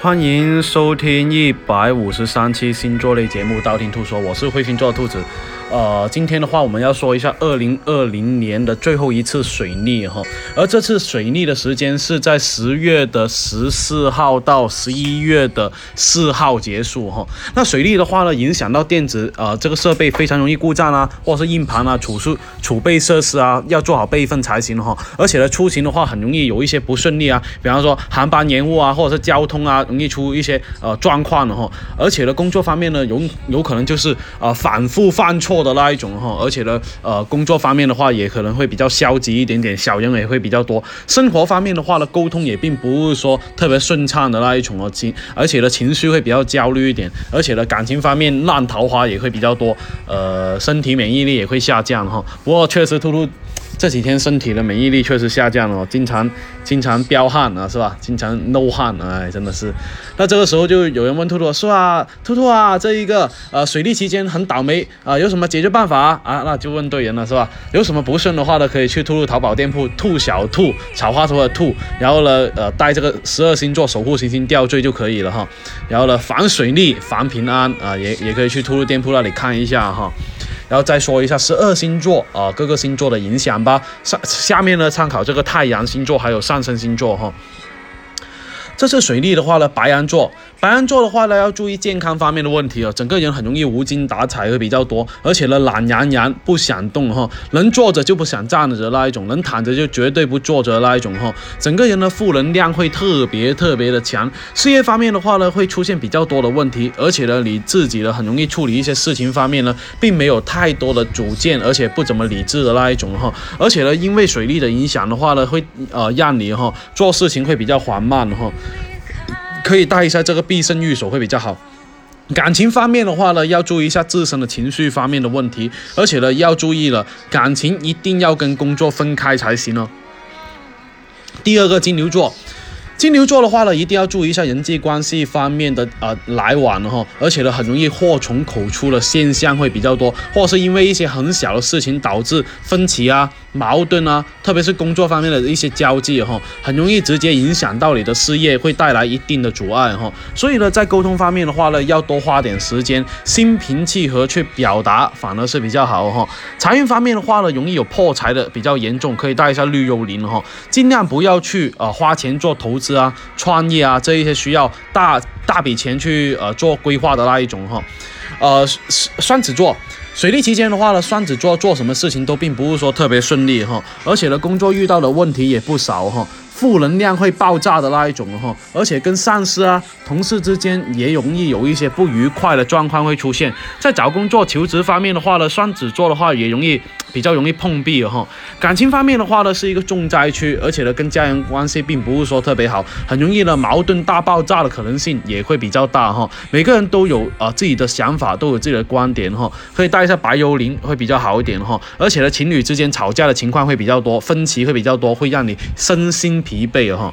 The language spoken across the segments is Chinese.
欢迎收听一百五十三期星座类节目《道听途说》，我是会星座的兔子。呃，今天的话，我们要说一下二零二零年的最后一次水逆哈，而这次水逆的时间是在十月的十四号到十一月的四号结束哈。那水逆的话呢，影响到电子呃这个设备非常容易故障啊，或者是硬盘啊、储数储备设施啊，要做好备份才行哈。而且呢，出行的话很容易有一些不顺利啊，比方说航班延误啊，或者是交通啊，容易出一些呃状况的哈。而且呢，工作方面呢，有有可能就是呃反复犯错。的那一种哈，而且呢，呃，工作方面的话也可能会比较消极一点点，小人也会比较多。生活方面的话呢，沟通也并不是说特别顺畅的那一种哦，情，而且呢，情绪会比较焦虑一点，而且呢，感情方面烂桃花也会比较多，呃，身体免疫力也会下降哈。不过确实，兔兔。这几天身体的免疫力确实下降了，经常经常飙汗啊，是吧？经常漏汗，哎，真的是。那这个时候就有人问兔兔说啊，兔兔啊，这一个呃水利期间很倒霉啊，有什么解决办法啊？那就问对人了，是吧？有什么不顺的话呢，可以去兔兔淘宝店铺兔小兔草花头的兔，然后呢，呃，带这个十二星座守护行星吊坠就可以了哈。然后呢，防水逆防平安啊，也也可以去兔兔店铺那里看一下哈。然后再说一下十二星座啊，各个星座的影响吧。上下面呢，参考这个太阳星座还有上升星座哈。这次水逆的话呢，白羊座。白羊座的话呢，要注意健康方面的问题哦，整个人很容易无精打采会比较多，而且呢懒洋洋不想动哈，能坐着就不想站着的那一种，能躺着就绝对不坐着的那一种哈，整个人的负能量会特别特别的强。事业方面的话呢，会出现比较多的问题，而且呢你自己呢很容易处理一些事情方面呢，并没有太多的主见，而且不怎么理智的那一种哈，而且呢因为水逆的影响的话呢，会呃让你哈做事情会比较缓慢哈。可以带一下这个必胜玉手会比较好。感情方面的话呢，要注意一下自身的情绪方面的问题，而且呢要注意了，感情一定要跟工作分开才行哦。第二个金牛座。金牛座的话呢，一定要注意一下人际关系方面的呃来往哈，而且呢，很容易祸从口出的现象会比较多，或是因为一些很小的事情导致分歧啊、矛盾啊，特别是工作方面的一些交际哈，很容易直接影响到你的事业，会带来一定的阻碍哈。所以呢，在沟通方面的话呢，要多花点时间，心平气和去表达，反而是比较好哈。财运方面的话呢，容易有破财的比较严重，可以带一下绿幽灵哈，尽量不要去呃花钱做投资。是啊，创业啊，这一些需要大大笔钱去呃做规划的那一种哈，呃，双子座，水利期间的话呢，双子座做什么事情都并不是说特别顺利哈，而且呢，工作遇到的问题也不少哈。负能量会爆炸的那一种哈，而且跟上司啊、同事之间也容易有一些不愉快的状况会出现。在找工作、求职方面的话呢，双子座的话也容易比较容易碰壁哈。感情方面的话呢，是一个重灾区，而且呢，跟家人关系并不是说特别好，很容易呢矛盾大爆炸的可能性也会比较大哈。每个人都有啊自己的想法，都有自己的观点哈，可以带一下白幽灵会比较好一点哈。而且呢，情侣之间吵架的情况会比较多，分歧会比较多，会让你身心。疲惫哈。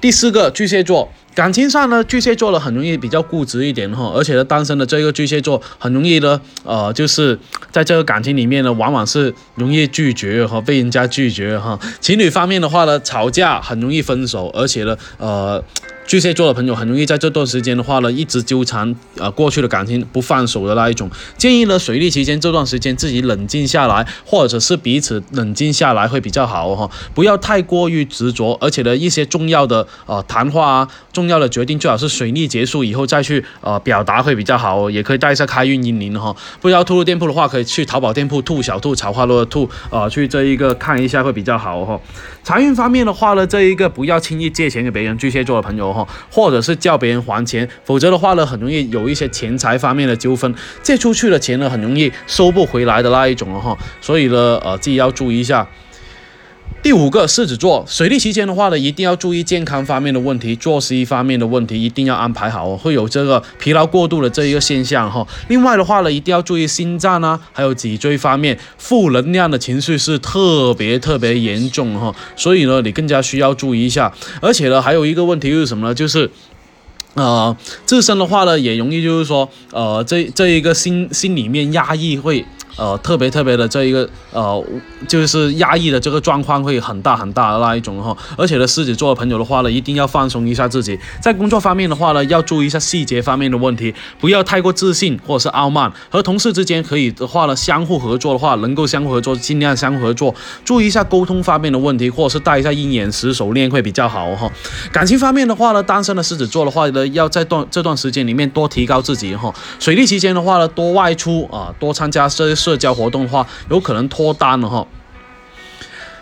第四个巨蟹座，感情上呢，巨蟹座呢很容易比较固执一点哈，而且呢，单身的这个巨蟹座很容易呢，呃，就是在这个感情里面呢，往往是容易拒绝和被人家拒绝哈。情侣方面的话呢，吵架很容易分手，而且呢，呃。巨蟹座的朋友很容易在这段时间的话呢，一直纠缠啊过去的感情不放手的那一种。建议呢，水逆期间这段时间自己冷静下来，或者是彼此冷静下来会比较好哈，不要太过于执着。而且呢，一些重要的呃谈话啊，重要的决定最好是水逆结束以后再去呃表达会比较好哦。也可以带一下开运阴灵哈。不知道兔兔店铺的话，可以去淘宝店铺兔小兔草花落的兔啊，去这一个看一下会比较好哈。财运方面的话呢，这一个不要轻易借钱给别人，巨蟹座的朋友哈。或者是叫别人还钱，否则的话呢，很容易有一些钱财方面的纠纷。借出去的钱呢，很容易收不回来的那一种哈。所以呢，呃，自己要注意一下。第五个狮子座，水逆期间的话呢，一定要注意健康方面的问题，作息方面的问题一定要安排好哦，会有这个疲劳过度的这一个现象哈。另外的话呢，一定要注意心脏啊，还有脊椎方面，负能量的情绪是特别特别严重哈，所以呢，你更加需要注意一下。而且呢，还有一个问题是什么呢？就是。呃，自身的话呢，也容易就是说，呃，这这一个心心里面压抑会。呃，特别特别的这一个呃，就是压抑的这个状况会很大很大的那一种哈，而且呢，狮子座的朋友的话呢，一定要放松一下自己，在工作方面的话呢，要注意一下细节方面的问题，不要太过自信或者是傲慢，和同事之间可以的话呢，相互合作的话，能够相互合作，尽量相互合作，注意一下沟通方面的问题，或者是带一下鹰眼石手链会比较好哈。感情方面的话呢，单身的狮子座的话呢，要在段这段时间里面多提高自己哈。水逆期间的话呢，多外出啊，多参加社社交活动的话，有可能脱单了哈。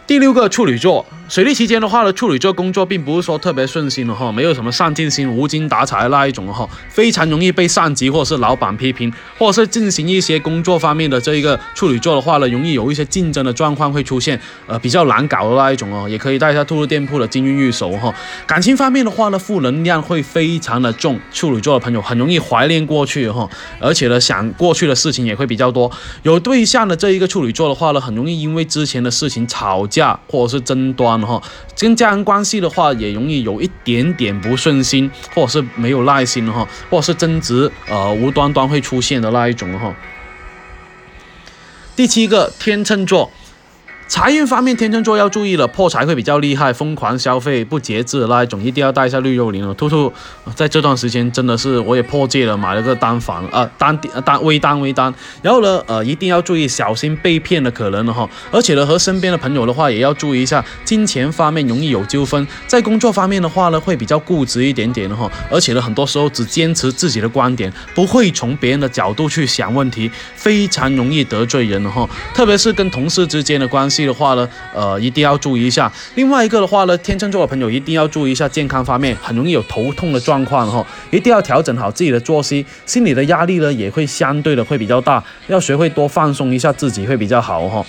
第六个处女座。水逆期间的话呢，处女座工作并不是说特别顺心的哈，没有什么上进心、无精打采的那一种哈，非常容易被上级或者是老板批评，或者是进行一些工作方面的这一个处女座的话呢，容易有一些竞争的状况会出现，呃，比较难搞的那一种哦，也可以带一下兔兔店铺的金玉玉手哈。感情方面的话呢，负能量会非常的重，处女座的朋友很容易怀念过去哈，而且呢，想过去的事情也会比较多。有对象的这一个处女座的话呢，很容易因为之前的事情吵架或者是争端。哈，跟家人关系的话，也容易有一点点不顺心，或者是没有耐心哈，或者是争执，呃，无端端会出现的那一种哈。第七个天秤座。财运方面，天秤座要注意了，破财会比较厉害，疯狂消费不节制那一种，一定要带一下绿幽灵了。兔兔在这段时间真的是我也破戒了，买了个单房，呃，单单微单微单。然后呢，呃，一定要注意小心被骗的可能了哈。而且呢，和身边的朋友的话也要注意一下，金钱方面容易有纠纷。在工作方面的话呢，会比较固执一点点的哈。而且呢，很多时候只坚持自己的观点，不会从别人的角度去想问题，非常容易得罪人哈。特别是跟同事之间的关系。的话呢，呃，一定要注意一下。另外一个的话呢，天秤座的朋友一定要注意一下健康方面，很容易有头痛的状况哈，一定要调整好自己的作息。心理的压力呢，也会相对的会比较大，要学会多放松一下自己会比较好哈。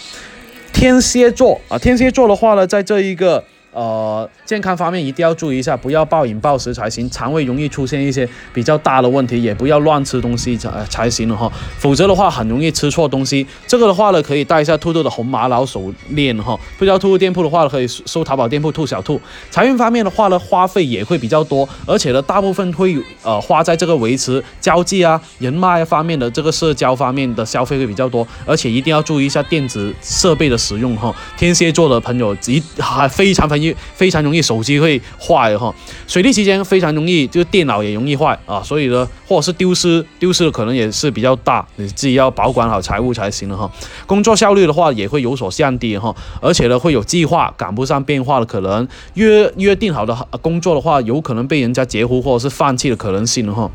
天蝎座啊，天蝎座的话呢，在这一个。呃，健康方面一定要注意一下，不要暴饮暴食才行。肠胃容易出现一些比较大的问题，也不要乱吃东西才才行了哈。否则的话，很容易吃错东西。这个的话呢，可以带一下兔兔的红玛瑙手链哈。不知道兔兔店铺的话，可以搜淘宝店铺兔小兔。财运方面的话呢，花费也会比较多，而且呢，大部分会呃花在这个维持交际啊、人脉方面的这个社交方面的消费会比较多，而且一定要注意一下电子设备的使用哈。天蝎座的朋友一还非常非。非常容易手机会坏哈，水利期间非常容易，就是电脑也容易坏啊，所以呢，或者是丢失，丢失的可能也是比较大，你自己要保管好财物才行了哈。工作效率的话也会有所降低哈，而且呢会有计划赶不上变化的可能，约约定好的工作的话，有可能被人家截胡或者是放弃的可能性哈。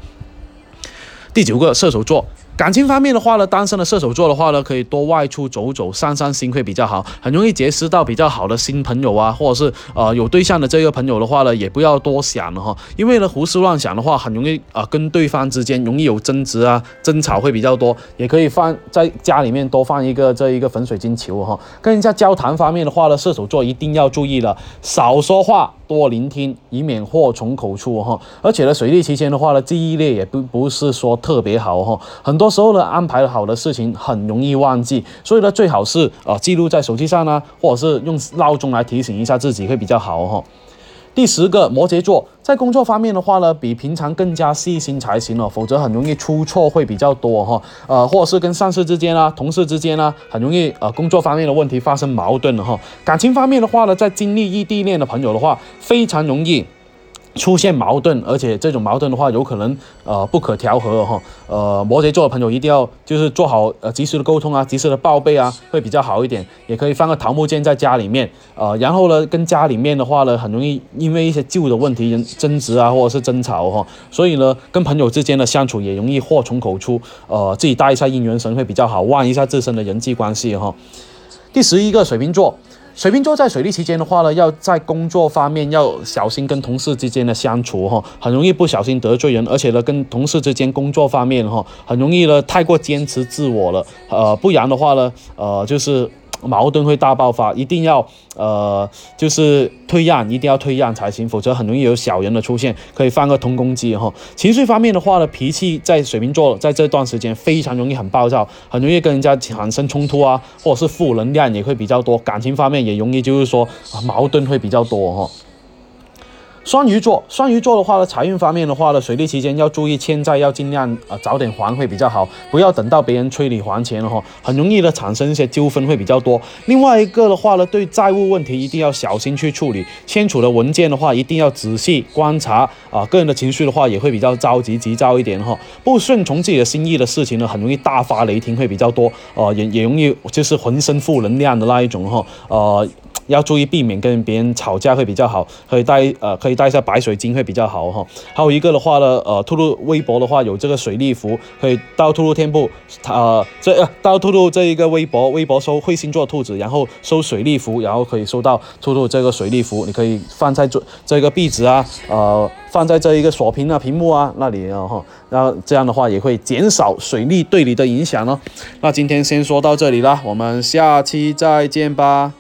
第九个射手座。感情方面的话呢，单身的射手座的话呢，可以多外出走走，散散心会比较好，很容易结识到比较好的新朋友啊，或者是呃有对象的这个朋友的话呢，也不要多想了哈，因为呢胡思乱想的话，很容易啊跟对方之间容易有争执啊，争吵会比较多，也可以放在家里面多放一个这一个粉水晶球哈，跟人家交谈方面的话呢，射手座一定要注意了，少说话。多聆听，以免祸从口出哈。而且呢，水逆期间的话呢，记忆力也不不是说特别好哈。很多时候呢，安排好的事情很容易忘记，所以呢，最好是啊记录在手机上呢，或者是用闹钟来提醒一下自己会比较好哈。第十个摩羯座，在工作方面的话呢，比平常更加细心才行哦，否则很容易出错会比较多哈。呃，或者是跟上司之间啊、同事之间啊，很容易呃工作方面的问题发生矛盾了哈。感情方面的话呢，在经历异地恋的朋友的话，非常容易。出现矛盾，而且这种矛盾的话，有可能呃不可调和哈。呃，摩羯座的朋友一定要就是做好呃及时的沟通啊，及时的报备啊，会比较好一点。也可以放个桃木剑在家里面，呃，然后呢，跟家里面的话呢，很容易因为一些旧的问题人争执啊，或者是争吵哈。所以呢，跟朋友之间的相处也容易祸从口出。呃，自己带一下姻缘绳会比较好，旺一下自身的人际关系哈。第十一个水瓶座。水瓶座在水逆期间的话呢，要在工作方面要小心跟同事之间的相处哈，很容易不小心得罪人，而且呢，跟同事之间工作方面哈，很容易呢太过坚持自我了，呃，不然的话呢，呃，就是。矛盾会大爆发，一定要呃，就是退让，一定要退让才行，否则很容易有小人的出现。可以放个通攻击哈。情绪方面的话呢，脾气在水瓶座在这段时间非常容易很暴躁，很容易跟人家产生冲突啊，或者是负能量也会比较多。感情方面也容易就是说啊矛盾会比较多哈。双鱼座，双鱼座的话呢，财运方面的话呢，水逆期间要注意欠债，要尽量啊早点还会比较好，不要等到别人催你还钱了哈，很容易的产生一些纠纷会比较多。另外一个的话呢，对债务问题一定要小心去处理，签署的文件的话一定要仔细观察啊，个人的情绪的话也会比较着急急躁一点哈，不顺从自己的心意的事情呢，很容易大发雷霆会比较多，呃也也容易就是浑身负能量的那一种哈，呃。要注意避免跟别人吵架会比较好，可以带呃可以带一下白水晶会比较好哈。还有一个的话呢，呃，兔兔微博的话有这个水利符，可以到兔兔天铺，呃，这到兔兔这一个微博，微博搜彗星座兔子，然后搜水利符，然后可以收到兔兔这个水利符，你可以放在这这个壁纸啊，呃，放在这一个锁屏啊、屏幕啊那里啊哈，然后这样的话也会减少水利对你的影响哦。那今天先说到这里啦，我们下期再见吧。